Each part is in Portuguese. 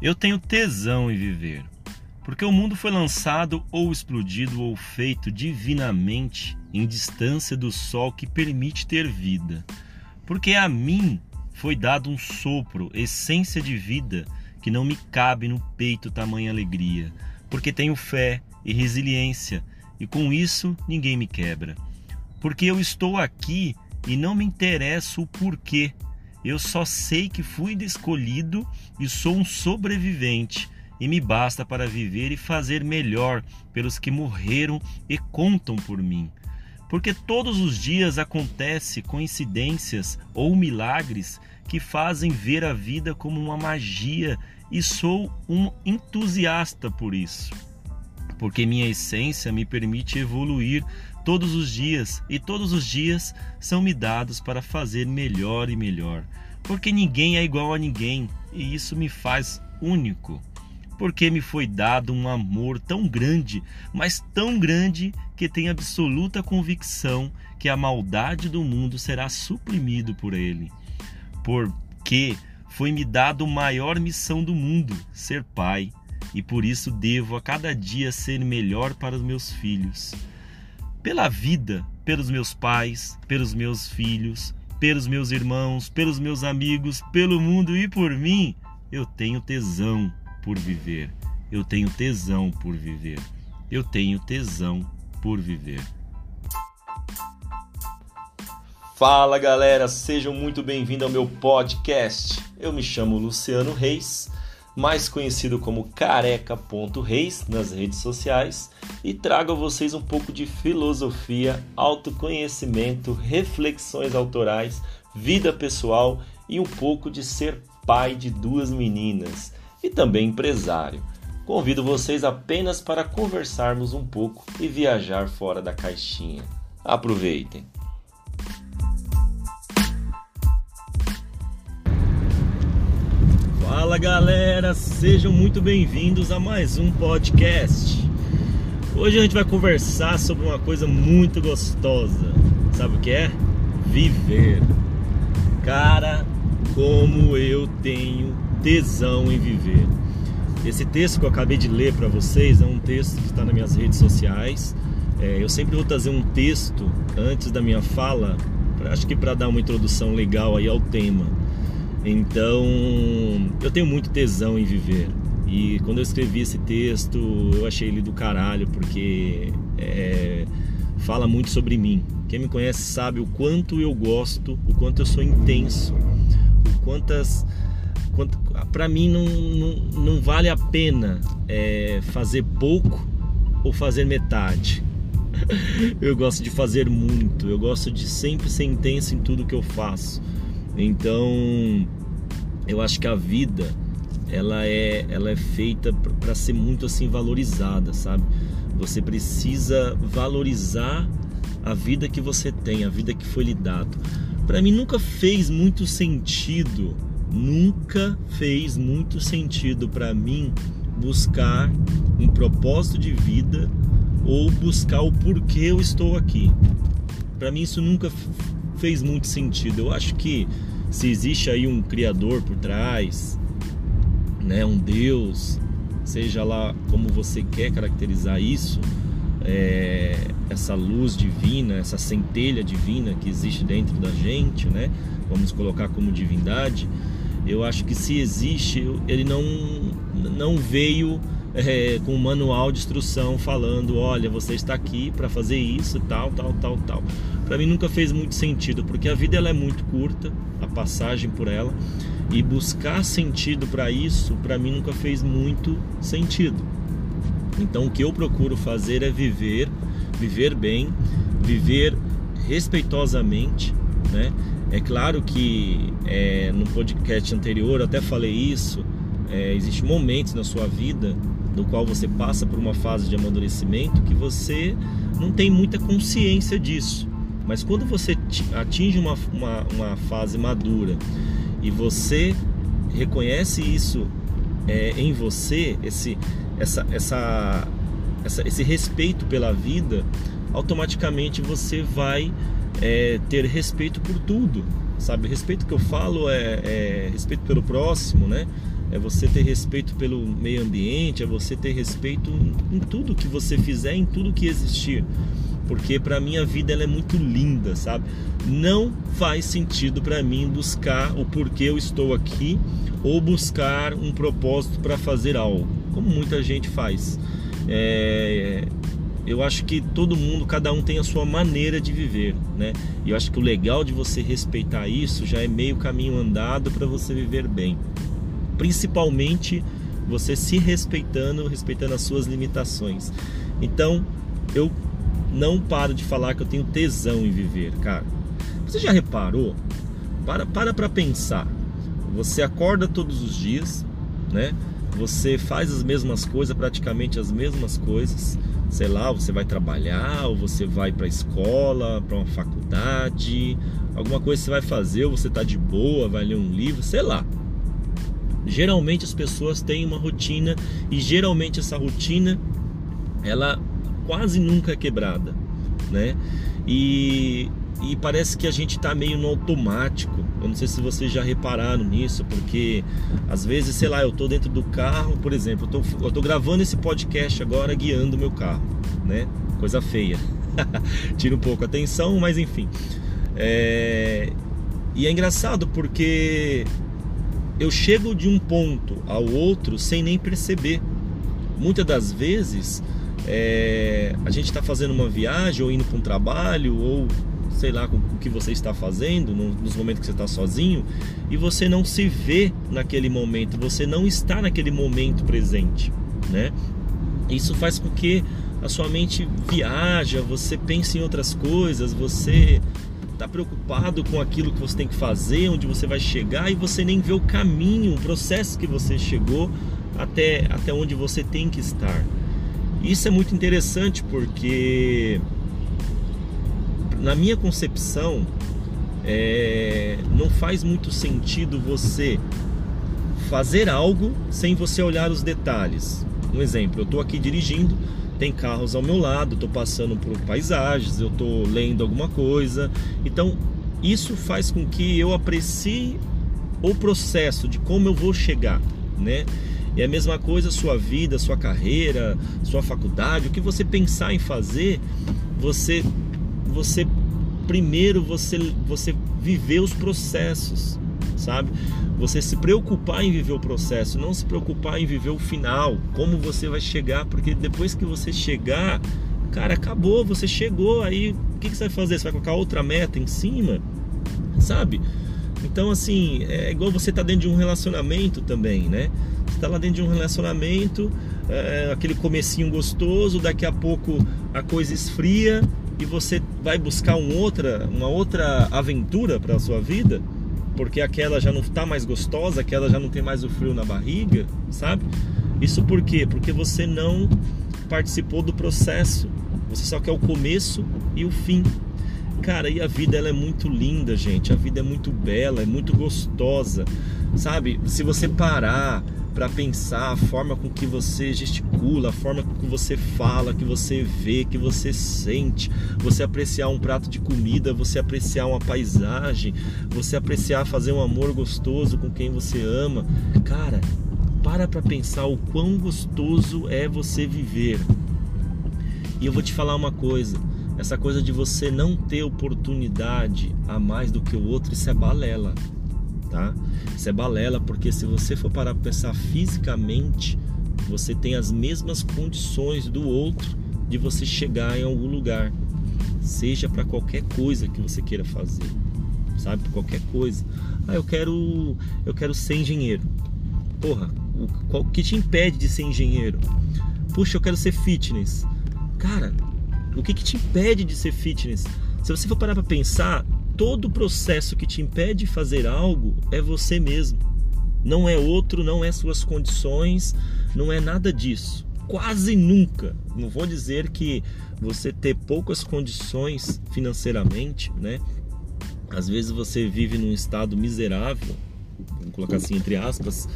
Eu tenho tesão em viver, porque o mundo foi lançado ou explodido ou feito divinamente em distância do sol que permite ter vida. Porque a mim foi dado um sopro, essência de vida, que não me cabe no peito tamanha alegria, porque tenho fé e resiliência, e com isso ninguém me quebra. Porque eu estou aqui e não me interessa o porquê eu só sei que fui escolhido e sou um sobrevivente, e me basta para viver e fazer melhor pelos que morreram e contam por mim. Porque todos os dias acontece coincidências ou milagres que fazem ver a vida como uma magia e sou um entusiasta por isso. Porque minha essência me permite evoluir todos os dias, e todos os dias são me dados para fazer melhor e melhor. Porque ninguém é igual a ninguém, e isso me faz único. Porque me foi dado um amor tão grande, mas tão grande que tenho absoluta convicção que a maldade do mundo será suprimido por ele. Porque foi-me dado a maior missão do mundo, ser pai, e por isso devo a cada dia ser melhor para os meus filhos pela vida, pelos meus pais, pelos meus filhos, pelos meus irmãos, pelos meus amigos, pelo mundo e por mim, eu tenho tesão por viver. Eu tenho tesão por viver. Eu tenho tesão por viver. Fala galera, sejam muito bem-vindos ao meu podcast. Eu me chamo Luciano Reis mais conhecido como careca.reis nas redes sociais, e trago a vocês um pouco de filosofia, autoconhecimento, reflexões autorais, vida pessoal e um pouco de ser pai de duas meninas e também empresário. Convido vocês apenas para conversarmos um pouco e viajar fora da caixinha. Aproveitem! Fala galera, sejam muito bem-vindos a mais um podcast. Hoje a gente vai conversar sobre uma coisa muito gostosa. Sabe o que é? Viver. Cara, como eu tenho tesão em viver. Esse texto que eu acabei de ler para vocês é um texto que está nas minhas redes sociais. É, eu sempre vou trazer um texto antes da minha fala, acho que para dar uma introdução legal aí ao tema. Então, eu tenho muito tesão em viver. E quando eu escrevi esse texto, eu achei ele do caralho, porque é, fala muito sobre mim. Quem me conhece sabe o quanto eu gosto, o quanto eu sou intenso, o quantas. Quanto, para mim não, não, não, vale a pena é, fazer pouco ou fazer metade. eu gosto de fazer muito, eu gosto de sempre ser intenso em tudo que eu faço. Então, eu acho que a vida ela é, ela é feita para ser muito assim valorizada, sabe? Você precisa valorizar a vida que você tem, a vida que foi lhe dado. Para mim nunca fez muito sentido, nunca fez muito sentido para mim buscar um propósito de vida ou buscar o porquê eu estou aqui. Para mim isso nunca fez muito sentido. Eu acho que se existe aí um criador por trás, né, um Deus, seja lá como você quer caracterizar isso, é, essa luz divina, essa centelha divina que existe dentro da gente, né? Vamos colocar como divindade. Eu acho que se existe, ele não não veio é, com um manual de instrução falando, olha, você está aqui para fazer isso, tal, tal, tal, tal. Para mim nunca fez muito sentido, porque a vida ela é muito curta, a passagem por ela, e buscar sentido para isso, para mim nunca fez muito sentido. Então o que eu procuro fazer é viver, viver bem, viver respeitosamente, né? É claro que é, no podcast anterior eu até falei isso. É, Existem momentos na sua vida do qual você passa por uma fase de amadurecimento que você não tem muita consciência disso. Mas quando você atinge uma, uma, uma fase madura e você reconhece isso é, em você, esse, essa, essa, essa, esse respeito pela vida, automaticamente você vai é, ter respeito por tudo, sabe? Respeito que eu falo é, é respeito pelo próximo, né? É você ter respeito pelo meio ambiente, é você ter respeito em, em tudo que você fizer, em tudo que existir. Porque para mim a vida ela é muito linda, sabe? Não faz sentido para mim buscar o porquê eu estou aqui ou buscar um propósito para fazer algo, como muita gente faz. É, eu acho que todo mundo, cada um tem a sua maneira de viver, né? E eu acho que o legal de você respeitar isso já é meio caminho andado para você viver bem principalmente você se respeitando, respeitando as suas limitações. Então, eu não paro de falar que eu tenho tesão em viver, cara. Você já reparou? Para para para pensar. Você acorda todos os dias, né? Você faz as mesmas coisas, praticamente as mesmas coisas. Sei lá, você vai trabalhar, ou você vai para a escola, para uma faculdade, alguma coisa você vai fazer, ou você tá de boa, vai ler um livro, sei lá. Geralmente as pessoas têm uma rotina e geralmente essa rotina ela quase nunca é quebrada, né? E, e parece que a gente está meio no automático. Eu não sei se vocês já repararam nisso, porque às vezes, sei lá, eu estou dentro do carro, por exemplo, eu eu tô gravando esse podcast agora guiando meu carro, né? Coisa feia. Tira um pouco a atenção, mas enfim. É... E é engraçado porque eu chego de um ponto ao outro sem nem perceber. Muitas das vezes é, a gente está fazendo uma viagem ou indo para um trabalho ou sei lá o que você está fazendo nos momentos que você está sozinho e você não se vê naquele momento, você não está naquele momento presente, né? Isso faz com que a sua mente viaja, você pense em outras coisas, você está preocupado com aquilo que você tem que fazer, onde você vai chegar e você nem vê o caminho, o processo que você chegou até, até onde você tem que estar. Isso é muito interessante porque, na minha concepção, é, não faz muito sentido você fazer algo sem você olhar os detalhes. Um exemplo, eu estou aqui dirigindo, tem carros ao meu lado, estou passando por paisagens, eu estou lendo alguma coisa. Então, isso faz com que eu aprecie o processo de como eu vou chegar, né? É a mesma coisa sua vida, sua carreira, sua faculdade, o que você pensar em fazer, você você primeiro você você viver os processos, sabe? Você se preocupar em viver o processo, não se preocupar em viver o final, como você vai chegar, porque depois que você chegar, cara, acabou, você chegou, aí o que, que você vai fazer? Você vai colocar outra meta em cima, sabe? Então, assim, é igual você tá dentro de um relacionamento também, né? Você tá lá dentro de um relacionamento, é, aquele comecinho gostoso, daqui a pouco a coisa esfria e você vai buscar um outra, uma outra aventura para a sua vida porque aquela já não está mais gostosa, aquela já não tem mais o frio na barriga, sabe? Isso por quê? Porque você não participou do processo. Você só quer o começo e o fim. Cara, e a vida ela é muito linda, gente. A vida é muito bela, é muito gostosa. Sabe? Se você parar para pensar a forma com que você gesticula, a forma com que você fala, que você vê, que você sente, você apreciar um prato de comida, você apreciar uma paisagem, você apreciar fazer um amor gostoso com quem você ama. Cara, para para pensar o quão gostoso é você viver. E eu vou te falar uma coisa, essa coisa de você não ter oportunidade a mais do que o outro, isso é balela tá? Isso é balela, porque se você for parar para pensar fisicamente, você tem as mesmas condições do outro de você chegar em algum lugar, seja para qualquer coisa que você queira fazer, sabe? Por qualquer coisa. Ah, eu quero, eu quero ser engenheiro. Porra, o que te impede de ser engenheiro? Puxa, eu quero ser fitness. Cara, o que, que te impede de ser fitness? Se você for parar para pensar, todo o processo que te impede de fazer algo é você mesmo. Não é outro, não é suas condições, não é nada disso. Quase nunca. Não vou dizer que você ter poucas condições financeiramente, né? Às vezes você vive num estado miserável, vamos colocar assim entre aspas,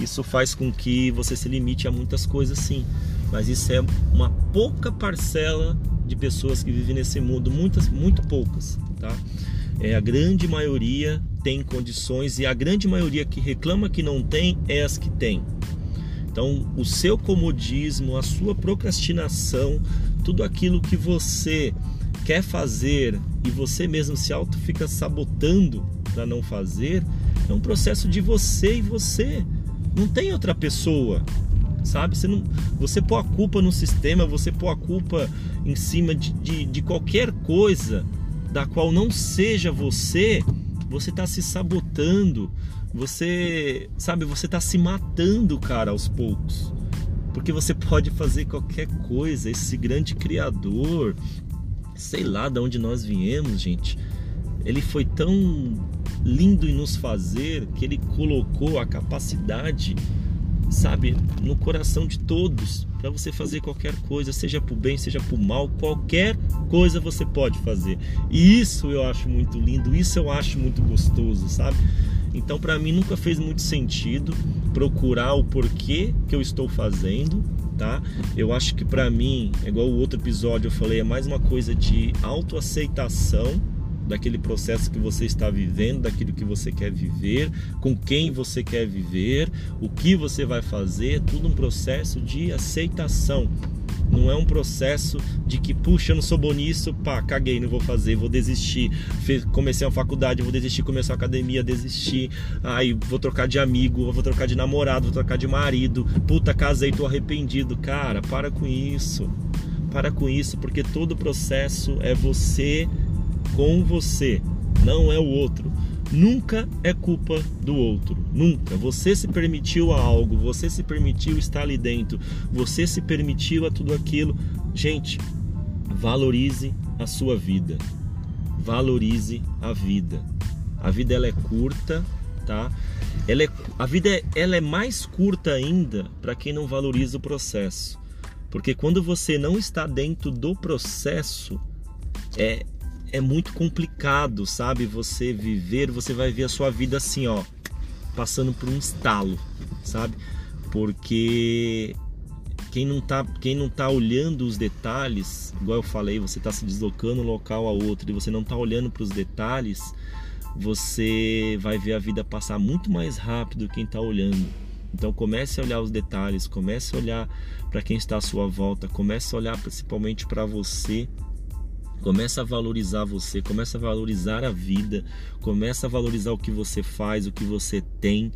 isso faz com que você se limite a muitas coisas sim, mas isso é uma pouca parcela de pessoas que vivem nesse mundo, muitas, muito poucas, tá? É, a grande maioria tem condições e a grande maioria que reclama que não tem é as que tem. Então, o seu comodismo, a sua procrastinação, tudo aquilo que você quer fazer e você mesmo se auto fica sabotando para não fazer, é um processo de você e você. Não tem outra pessoa, sabe? Você, não, você pôr a culpa no sistema, você pôr a culpa em cima de, de, de qualquer coisa da qual não seja você, você está se sabotando, você, sabe, você está se matando, cara, aos poucos. Porque você pode fazer qualquer coisa, esse grande criador, sei lá de onde nós viemos, gente. Ele foi tão lindo em nos fazer que ele colocou a capacidade, sabe, no coração de todos para você fazer qualquer coisa, seja por bem, seja por mal, qualquer coisa você pode fazer. E isso eu acho muito lindo, isso eu acho muito gostoso, sabe? Então, para mim nunca fez muito sentido procurar o porquê que eu estou fazendo, tá? Eu acho que para mim, é igual o outro episódio eu falei, é mais uma coisa de autoaceitação daquele processo que você está vivendo, daquilo que você quer viver, com quem você quer viver, o que você vai fazer, tudo um processo de aceitação. Não é um processo de que, puxa, eu não sou bom nisso, pá, caguei, não vou fazer, vou desistir. Comecei a faculdade, vou desistir, comecei a academia, desistir. Aí vou trocar de amigo, vou trocar de namorado, vou trocar de marido. Puta, casei, tô arrependido. Cara, para com isso. Para com isso, porque todo o processo é você com você, não é o outro. Nunca é culpa do outro, nunca. Você se permitiu a algo, você se permitiu estar ali dentro, você se permitiu a tudo aquilo. Gente, valorize a sua vida. Valorize a vida. A vida ela é curta, tá? Ela é, a vida é, ela é mais curta ainda para quem não valoriza o processo. Porque quando você não está dentro do processo, é, é muito complicado, sabe? Você viver, você vai ver a sua vida assim, ó, passando por um estalo, sabe? Porque quem não tá, quem não tá olhando os detalhes, igual eu falei, você está se deslocando um local a outro e você não está olhando para os detalhes, você vai ver a vida passar muito mais rápido quem está olhando. Então comece a olhar os detalhes, comece a olhar para quem está à sua volta, comece a olhar principalmente para você Começa a valorizar você, começa a valorizar a vida, começa a valorizar o que você faz, o que você tem,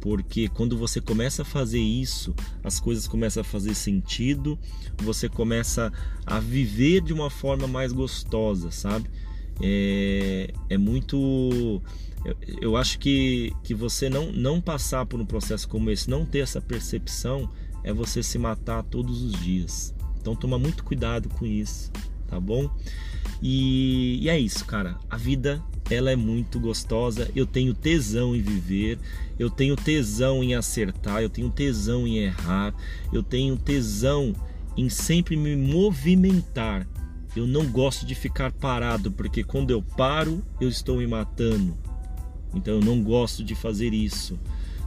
porque quando você começa a fazer isso, as coisas começam a fazer sentido, você começa a viver de uma forma mais gostosa, sabe? É, é muito. Eu, eu acho que, que você não, não passar por um processo como esse, não ter essa percepção, é você se matar todos os dias. Então toma muito cuidado com isso tá bom? E, e é isso, cara. A vida ela é muito gostosa. Eu tenho tesão em viver, eu tenho tesão em acertar, eu tenho tesão em errar, eu tenho tesão em sempre me movimentar. Eu não gosto de ficar parado, porque quando eu paro, eu estou me matando. Então eu não gosto de fazer isso.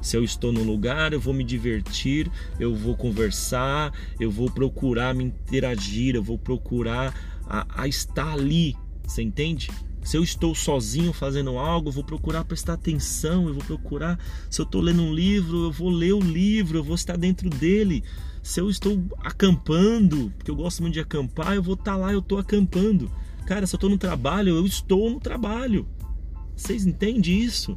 Se eu estou no lugar, eu vou me divertir, eu vou conversar, eu vou procurar me interagir, eu vou procurar a, a estar ali, você entende? Se eu estou sozinho fazendo algo, eu vou procurar prestar atenção, eu vou procurar. Se eu estou lendo um livro, eu vou ler o livro, eu vou estar dentro dele. Se eu estou acampando, porque eu gosto muito de acampar, eu vou estar lá, eu estou acampando. Cara, se eu estou no trabalho, eu estou no trabalho. Vocês entendem isso?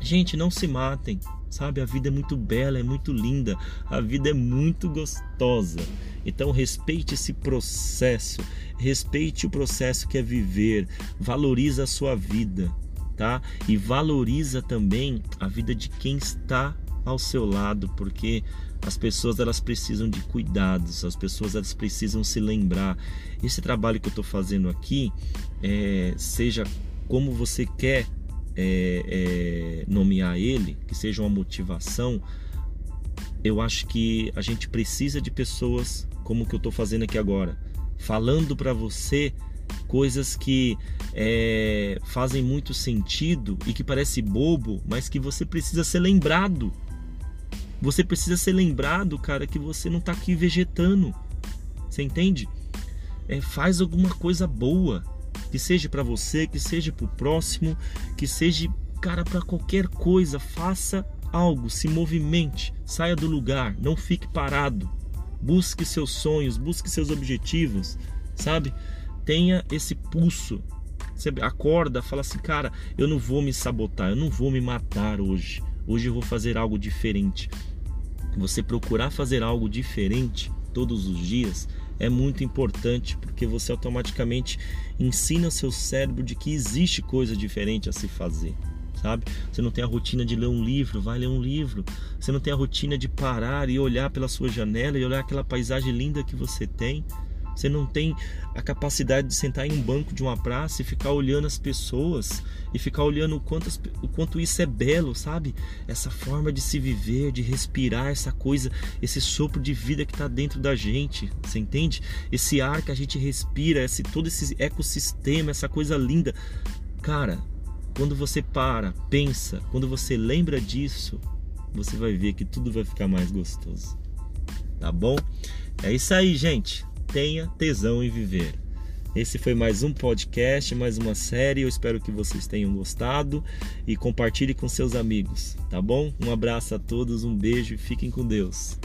Gente, não se matem, sabe? A vida é muito bela, é muito linda, a vida é muito gostosa. Então respeite esse processo, respeite o processo que é viver, valoriza a sua vida, tá? E valoriza também a vida de quem está ao seu lado, porque as pessoas elas precisam de cuidados, as pessoas elas precisam se lembrar. Esse trabalho que eu estou fazendo aqui, é, seja como você quer é, é, nomear ele, que seja uma motivação, eu acho que a gente precisa de pessoas como o que eu estou fazendo aqui agora, falando para você coisas que é, fazem muito sentido e que parece bobo, mas que você precisa ser lembrado. Você precisa ser lembrado, cara, que você não está aqui vegetando. Você entende? É, faz alguma coisa boa que seja para você, que seja para o próximo, que seja, cara, para qualquer coisa, faça algo, se movimente, saia do lugar, não fique parado. Busque seus sonhos, busque seus objetivos, sabe? Tenha esse pulso. Você acorda, fala assim, cara, eu não vou me sabotar, eu não vou me matar hoje. Hoje eu vou fazer algo diferente. Você procurar fazer algo diferente todos os dias é muito importante porque você automaticamente ensina seu cérebro de que existe coisa diferente a se fazer sabe? Você não tem a rotina de ler um livro, vai ler um livro. Você não tem a rotina de parar e olhar pela sua janela e olhar aquela paisagem linda que você tem. Você não tem a capacidade de sentar em um banco de uma praça e ficar olhando as pessoas e ficar olhando o quanto, o quanto isso é belo, sabe? Essa forma de se viver, de respirar, essa coisa, esse sopro de vida que está dentro da gente, você entende? Esse ar que a gente respira, esse todo esse ecossistema, essa coisa linda. Cara, quando você para, pensa, quando você lembra disso, você vai ver que tudo vai ficar mais gostoso. Tá bom? É isso aí, gente. Tenha tesão em viver. Esse foi mais um podcast, mais uma série. Eu espero que vocês tenham gostado e compartilhe com seus amigos, tá bom? Um abraço a todos, um beijo e fiquem com Deus.